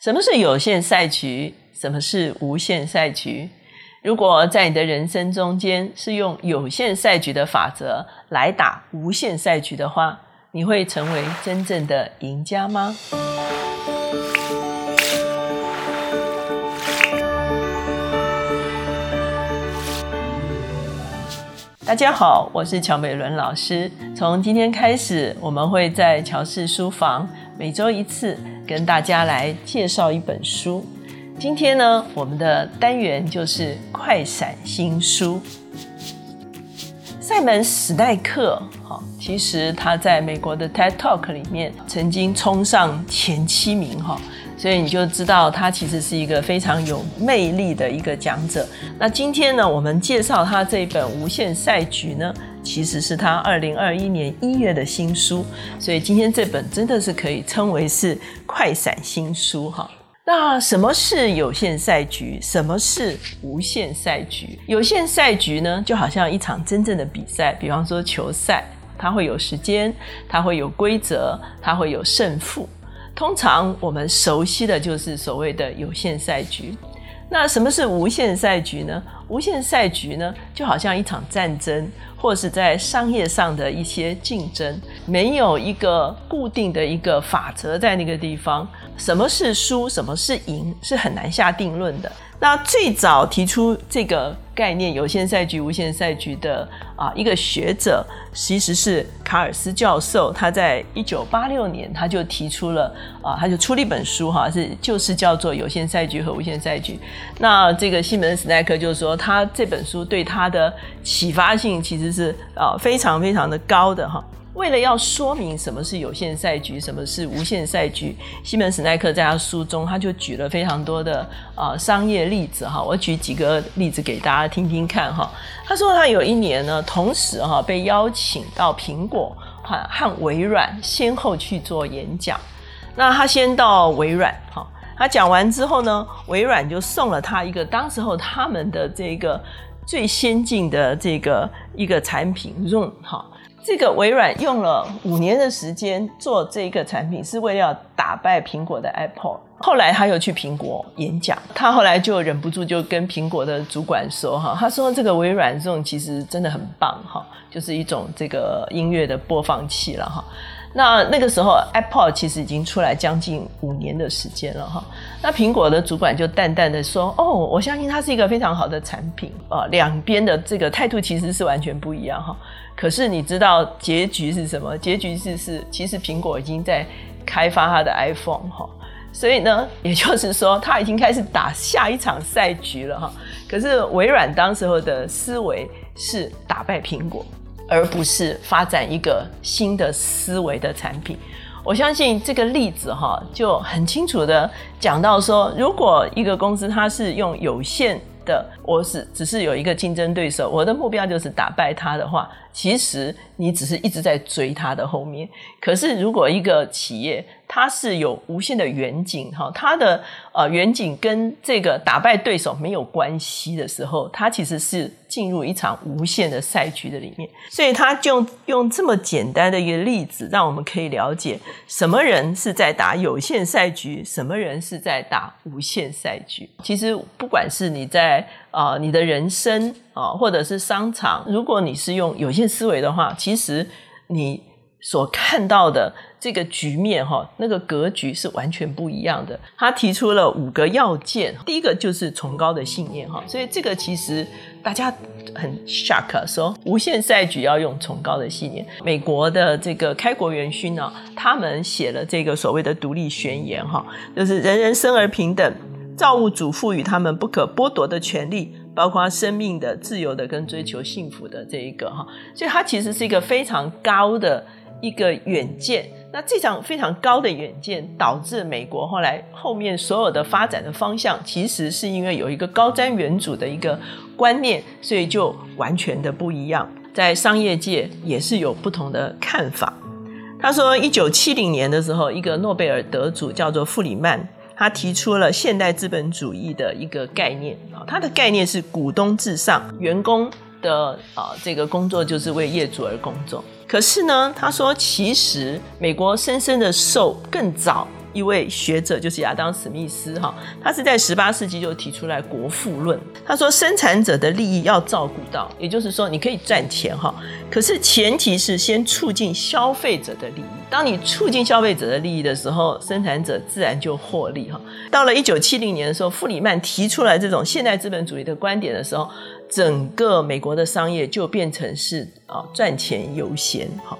什么是有限赛局？什么是无限赛局？如果在你的人生中间是用有限赛局的法则来打无限赛局的话，你会成为真正的赢家吗？大家好，我是乔美伦老师。从今天开始，我们会在乔氏书房每周一次。跟大家来介绍一本书。今天呢，我们的单元就是快闪新书。塞门史代克，哈，其实他在美国的 TED Talk 里面曾经冲上前七名，哈，所以你就知道他其实是一个非常有魅力的一个讲者。那今天呢，我们介绍他这本《无限赛局》呢。其实是他二零二一年一月的新书，所以今天这本真的是可以称为是快闪新书哈。那什么是有限赛局？什么是无限赛局？有限赛局呢，就好像一场真正的比赛，比方说球赛，它会有时间，它会有规则，它会有胜负。通常我们熟悉的就是所谓的有限赛局。那什么是无限赛局呢？无限赛局呢，就好像一场战争。或是在商业上的一些竞争，没有一个固定的一个法则在那个地方，什么是输，什么是赢，是很难下定论的。那最早提出这个概念“有限赛局”“无限赛局”的啊一个学者，其实是卡尔斯教授。他在一九八六年他就提出了啊，他就出了一本书哈，是就是叫做《有限赛局和无限赛局》。那这个西门斯奈克就是说，他这本书对他的启发性其实是啊非常非常的高的哈。为了要说明什么是有限赛局，什么是无限赛局，西门史奈克在他书中他就举了非常多的啊商业例子哈。我举几个例子给大家听听看哈。他说他有一年呢，同时哈被邀请到苹果和和微软先后去做演讲。那他先到微软哈，他讲完之后呢，微软就送了他一个当时候他们的这个最先进的这个一个产品 Zoom 哈。这个微软用了五年的时间做这个产品，是为了打败苹果的 Apple。后来他又去苹果演讲，他后来就忍不住就跟苹果的主管说：“哈，他说这个微软这种其实真的很棒，哈，就是一种这个音乐的播放器了，哈。”那那个时候，Apple 其实已经出来将近五年的时间了哈。那苹果的主管就淡淡的说：“哦，我相信它是一个非常好的产品啊。”两边的这个态度其实是完全不一样哈。可是你知道结局是什么？结局是是，其实苹果已经在开发它的 iPhone 哈。所以呢，也就是说，它已经开始打下一场赛局了哈。可是微软当时候的思维是打败苹果。而不是发展一个新的思维的产品，我相信这个例子哈就很清楚的讲到说，如果一个公司它是用有限的，我是只是有一个竞争对手，我的目标就是打败他的话，其实你只是一直在追他的后面。可是如果一个企业，它是有无限的远景哈，它的呃远景跟这个打败对手没有关系的时候，它其实是进入一场无限的赛局的里面。所以他就用这么简单的一个例子，让我们可以了解什么人是在打有限赛局，什么人是在打无限赛局。其实不管是你在啊你的人生啊，或者是商场，如果你是用有限思维的话，其实你所看到的。这个局面哈，那个格局是完全不一样的。他提出了五个要件，第一个就是崇高的信念哈，所以这个其实大家很 shock，说无限赛局要用崇高的信念。美国的这个开国元勋呢，他们写了这个所谓的独立宣言哈，就是人人生而平等，造物主赋予他们不可剥夺的权利，包括生命的、自由的跟追求幸福的这一个哈，所以它其实是一个非常高的一个远见。那这场非常高的远见，导致美国后来后面所有的发展的方向，其实是因为有一个高瞻远瞩的一个观念，所以就完全的不一样。在商业界也是有不同的看法。他说，一九七零年的时候，一个诺贝尔得主叫做弗里曼，他提出了现代资本主义的一个概念啊，他的概念是股东至上，员工的啊这个工作就是为业主而工作。可是呢，他说，其实美国深深的受更早一位学者，就是亚当·史密斯哈，他是在十八世纪就提出来国富论。他说，生产者的利益要照顾到，也就是说，你可以赚钱哈，可是前提是先促进消费者的利益。当你促进消费者的利益的时候，生产者自然就获利哈。到了一九七零年的时候，弗里曼提出来这种现代资本主义的观点的时候，整个美国的商业就变成是啊赚钱优先哈。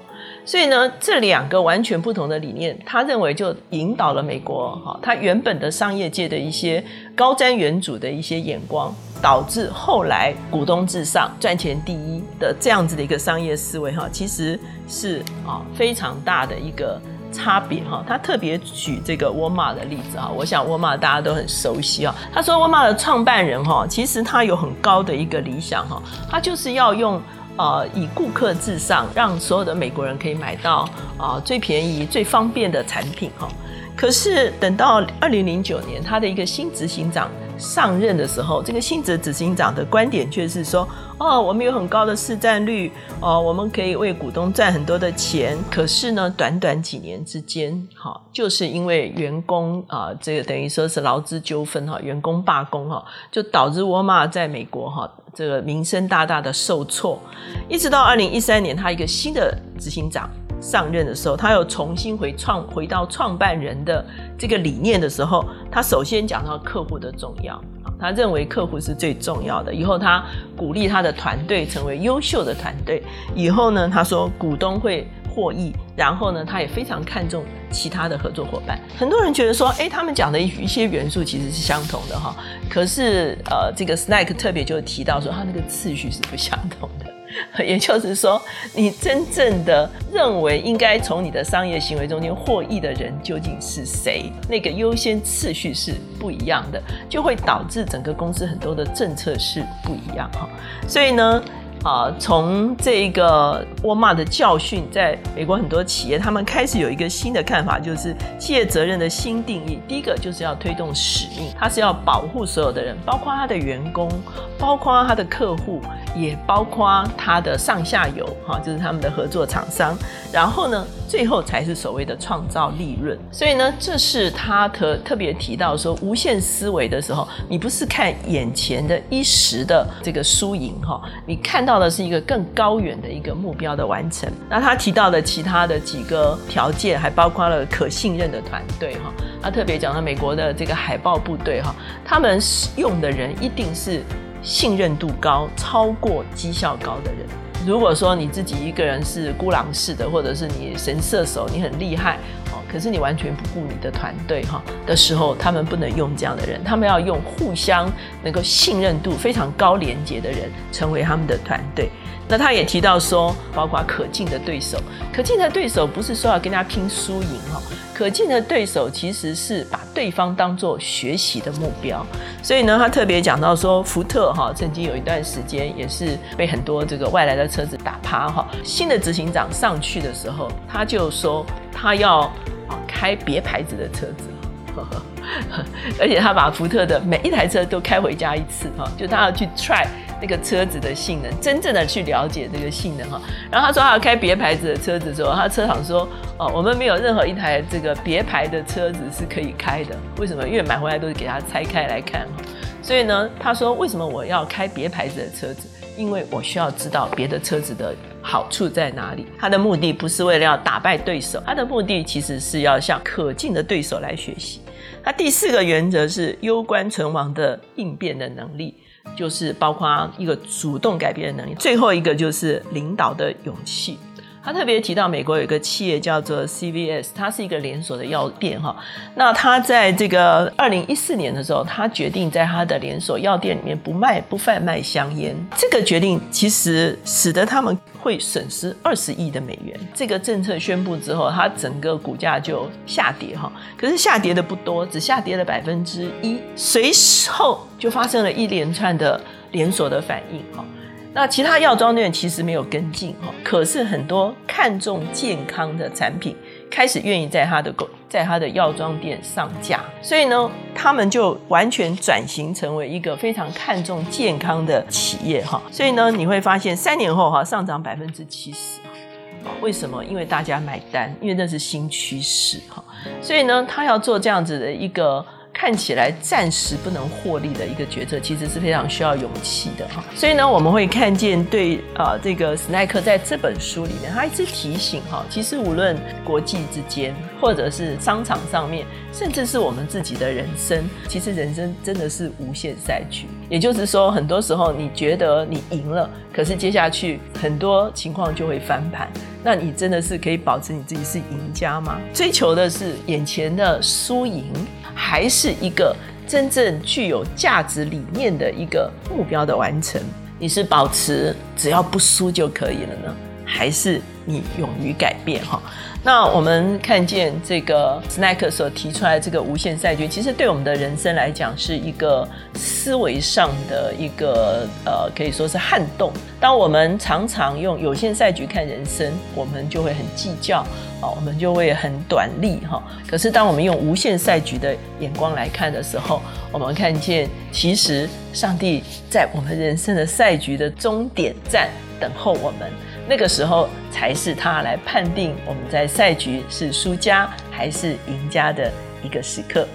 所以呢，这两个完全不同的理念，他认为就引导了美国哈，他原本的商业界的一些高瞻远瞩的一些眼光，导致后来股东至上、赚钱第一的这样子的一个商业思维哈，其实是啊非常大的一个差别哈。他特别举这个沃尔玛的例子哈，我想沃尔玛大家都很熟悉啊。他说沃尔玛的创办人哈，其实他有很高的一个理想哈，他就是要用。呃，以顾客至上，让所有的美国人可以买到啊最便宜、最方便的产品哈。可是等到二零零九年，他的一个新执行长上任的时候，这个新执执行长的观点却是说：哦，我们有很高的市占率，哦，我们可以为股东赚很多的钱。可是呢，短短几年之间，哈，就是因为员工啊，这个等于说是劳资纠纷哈，员工罢工哈，就导致沃尔玛在美国哈。这个名声大大的受挫，一直到二零一三年，他一个新的执行长上任的时候，他又重新回创回到创办人的这个理念的时候，他首先讲到客户的重要，他认为客户是最重要的。以后他鼓励他的团队成为优秀的团队。以后呢，他说股东会。获益，然后呢，他也非常看重其他的合作伙伴。很多人觉得说，哎，他们讲的一些元素其实是相同的哈。可是，呃，这个 Snack 特别就提到说，他那个次序是不相同的。也就是说，你真正的认为应该从你的商业行为中间获益的人究竟是谁？那个优先次序是不一样的，就会导致整个公司很多的政策是不一样哈。所以呢。啊，从这个沃尔玛的教训，在美国很多企业，他们开始有一个新的看法，就是企业责任的新定义。第一个就是要推动使命，它是要保护所有的人，包括他的员工，包括他的客户，也包括他的上下游，哈，就是他们的合作厂商。然后呢，最后才是所谓的创造利润。所以呢，这是他特特别提到说，无限思维的时候，你不是看眼前的一时的这个输赢，哈，你看。到的是一个更高远的一个目标的完成。那他提到的其他的几个条件，还包括了可信任的团队哈。他特别讲到美国的这个海豹部队哈，他们用的人一定是信任度高、超过绩效高的人。如果说你自己一个人是孤狼式的，或者是你神射手，你很厉害。可是你完全不顾你的团队哈的时候，他们不能用这样的人，他们要用互相能够信任度非常高连接的人成为他们的团队。那他也提到说，包括可敬的对手，可敬的对手不是说要跟他拼输赢哈，可敬的对手其实是把对方当做学习的目标。所以呢，他特别讲到说，福特哈曾经有一段时间也是被很多这个外来的车子打趴哈。新的执行长上去的时候，他就说他要。开别牌子的车子，而且他把福特的每一台车都开回家一次哈，就他要去 try 那个车子的性能，真正的去了解这个性能哈。然后他说他要开别牌子的车子的时候，他车厂说哦，我们没有任何一台这个别牌的车子是可以开的，为什么？因为买回来都是给他拆开来看哈。所以呢，他说为什么我要开别牌子的车子？因为我需要知道别的车子的好处在哪里。他的目的不是为了要打败对手，他的目的其实是要向可敬的对手来学习。那第四个原则是攸关存亡的应变的能力，就是包括一个主动改变的能力。最后一个就是领导的勇气。他特别提到，美国有一个企业叫做 CVS，它是一个连锁的药店哈。那他在这个二零一四年的时候，他决定在他的连锁药店里面不卖不贩卖香烟。这个决定其实使得他们会损失二十亿的美元。这个政策宣布之后，它整个股价就下跌哈。可是下跌的不多，只下跌了百分之一。随后就发生了一连串的连锁的反应哈。那其他药妆店其实没有跟进哈，可是很多看重健康的产品开始愿意在他的购在他的药妆店上架，所以呢，他们就完全转型成为一个非常看重健康的企业哈。所以呢，你会发现三年后哈上涨百分之七十为什么？因为大家买单，因为那是新趋势哈。所以呢，他要做这样子的一个。看起来暂时不能获利的一个决策，其实是非常需要勇气的哈。所以呢，我们会看见对啊，这个史奈克在这本书里面，他一直提醒哈，其实无论国际之间，或者是商场上面，甚至是我们自己的人生，其实人生真的是无限赛局。也就是说，很多时候你觉得你赢了，可是接下去很多情况就会翻盘。那你真的是可以保持你自己是赢家吗？追求的是眼前的输赢。还是一个真正具有价值理念的一个目标的完成，你是保持只要不输就可以了呢，还是你勇于改变？哈。那我们看见这个斯奈克所提出来这个无限赛局，其实对我们的人生来讲是一个思维上的一个呃，可以说是撼动。当我们常常用有限赛局看人生，我们就会很计较啊，我们就会很短利哈。可是当我们用无限赛局的眼光来看的时候，我们看见其实上帝在我们人生的赛局的终点站等候我们。那个时候才是他来判定我们在赛局是输家还是赢家的一个时刻。